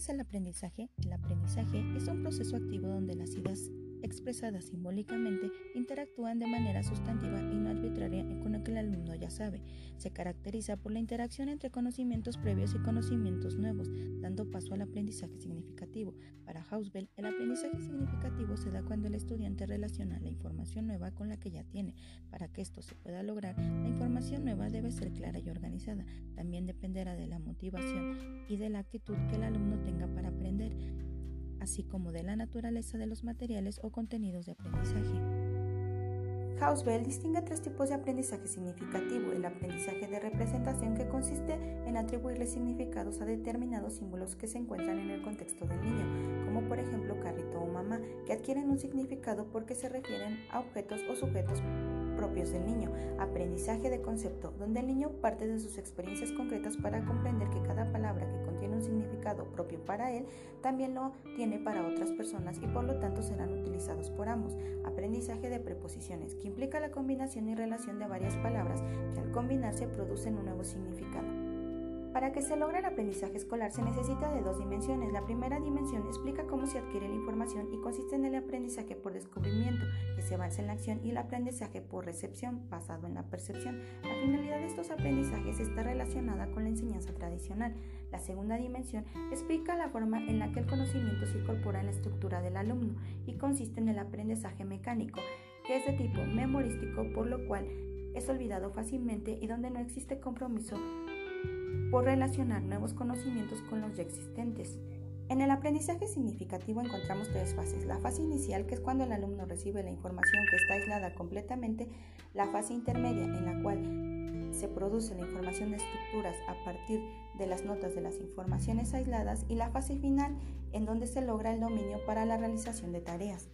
es el aprendizaje? El aprendizaje es un proceso activo donde las ideas expresadas simbólicamente interactúan de manera sustantiva y no arbitraria con lo que el alumno ya sabe. Se caracteriza por la interacción entre conocimientos previos y conocimientos nuevos, paso al aprendizaje significativo. Para Hausbell, el aprendizaje significativo se da cuando el estudiante relaciona la información nueva con la que ya tiene. Para que esto se pueda lograr, la información nueva debe ser clara y organizada. También dependerá de la motivación y de la actitud que el alumno tenga para aprender así como de la naturaleza de los materiales o contenidos de aprendizaje. Hausbell distingue tres tipos de aprendizaje significativo. El aprendizaje de representación que consiste en atribuirle significados a determinados símbolos que se encuentran en el contexto del niño, como por ejemplo carrito o mamá, que adquieren un significado porque se refieren a objetos o sujetos propios del niño. Aprendizaje de concepto, donde el niño parte de sus experiencias concretas para comprender que cada palabra que contiene un significado propio para él, también lo tiene para otras personas y por lo tanto serán utilizados por ambos. Aprendizaje de preposiciones, que implica la combinación y relación de varias palabras que al combinarse producen un nuevo significado. Para que se logre el aprendizaje escolar se necesita de dos dimensiones. La primera dimensión explica cómo se adquiere la información y consiste en el aprendizaje por descubrimiento, se basa en la acción, y el aprendizaje por recepción, basado en la percepción. La finalidad de estos aprendizajes está relacionada con la enseñanza tradicional. La segunda dimensión explica la forma en la que el conocimiento se incorpora en la estructura del alumno y consiste en el aprendizaje mecánico, que es de tipo memorístico, por lo cual es olvidado fácilmente y donde no existe compromiso por relacionar nuevos conocimientos con los ya existentes. En el aprendizaje significativo encontramos tres fases. La fase inicial, que es cuando el alumno recibe la información que está aislada completamente. La fase intermedia, en la cual se produce la información de estructuras a partir de las notas de las informaciones aisladas. Y la fase final, en donde se logra el dominio para la realización de tareas.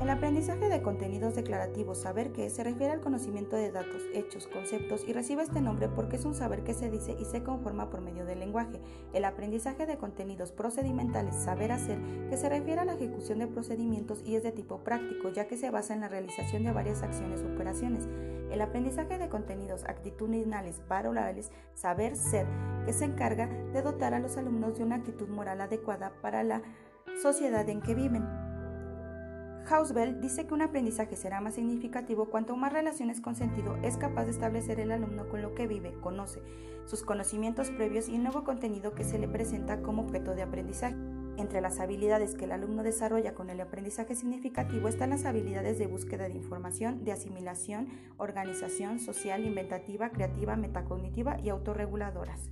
El aprendizaje de contenidos declarativos, saber qué, se refiere al conocimiento de datos, hechos, conceptos y recibe este nombre porque es un saber que se dice y se conforma por medio del lenguaje. El aprendizaje de contenidos procedimentales, saber hacer, que se refiere a la ejecución de procedimientos y es de tipo práctico, ya que se basa en la realización de varias acciones o operaciones. El aprendizaje de contenidos actitudinales, parolables, saber ser, que se encarga de dotar a los alumnos de una actitud moral adecuada para la sociedad en que viven. Hausbell dice que un aprendizaje será más significativo cuanto más relaciones con sentido es capaz de establecer el alumno con lo que vive, conoce, sus conocimientos previos y el nuevo contenido que se le presenta como objeto de aprendizaje. Entre las habilidades que el alumno desarrolla con el aprendizaje significativo están las habilidades de búsqueda de información, de asimilación, organización social, inventativa, creativa, metacognitiva y autorreguladoras.